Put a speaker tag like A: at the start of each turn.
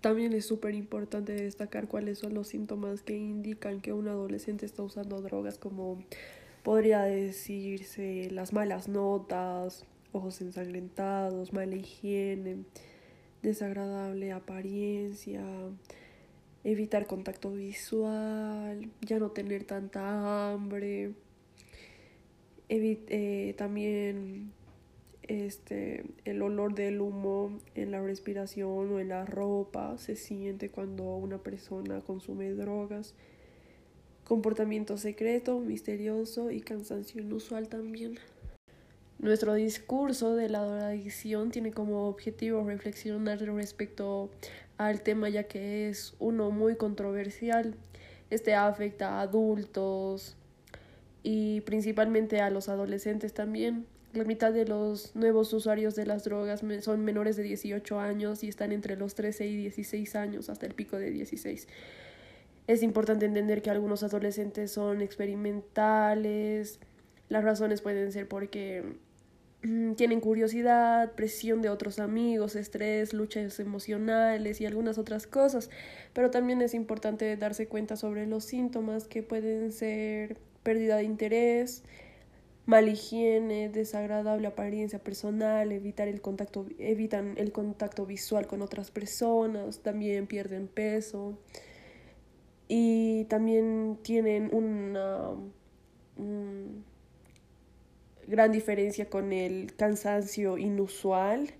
A: También es súper importante destacar cuáles son los síntomas que indican que un adolescente está usando drogas, como podría decirse las malas notas, ojos ensangrentados, mala higiene, desagradable apariencia, evitar contacto visual, ya no tener tanta hambre, eh, también este, el olor del humo en la respiración o en la ropa se siente cuando una persona consume drogas. Comportamiento secreto, misterioso y cansancio inusual también. Nuestro discurso de la drogadicción tiene como objetivo reflexionar respecto al tema ya que es uno muy controversial. Este afecta a adultos y principalmente a los adolescentes también. La mitad de los nuevos usuarios de las drogas son menores de 18 años y están entre los 13 y 16 años, hasta el pico de 16. Es importante entender que algunos adolescentes son experimentales. Las razones pueden ser porque mm, tienen curiosidad, presión de otros amigos, estrés, luchas emocionales y algunas otras cosas. Pero también es importante darse cuenta sobre los síntomas que pueden ser pérdida de interés, mal higiene, desagradable apariencia personal, evitar el contacto, evitan el contacto visual con otras personas, también pierden peso. Y también tienen una gran diferencia con el cansancio inusual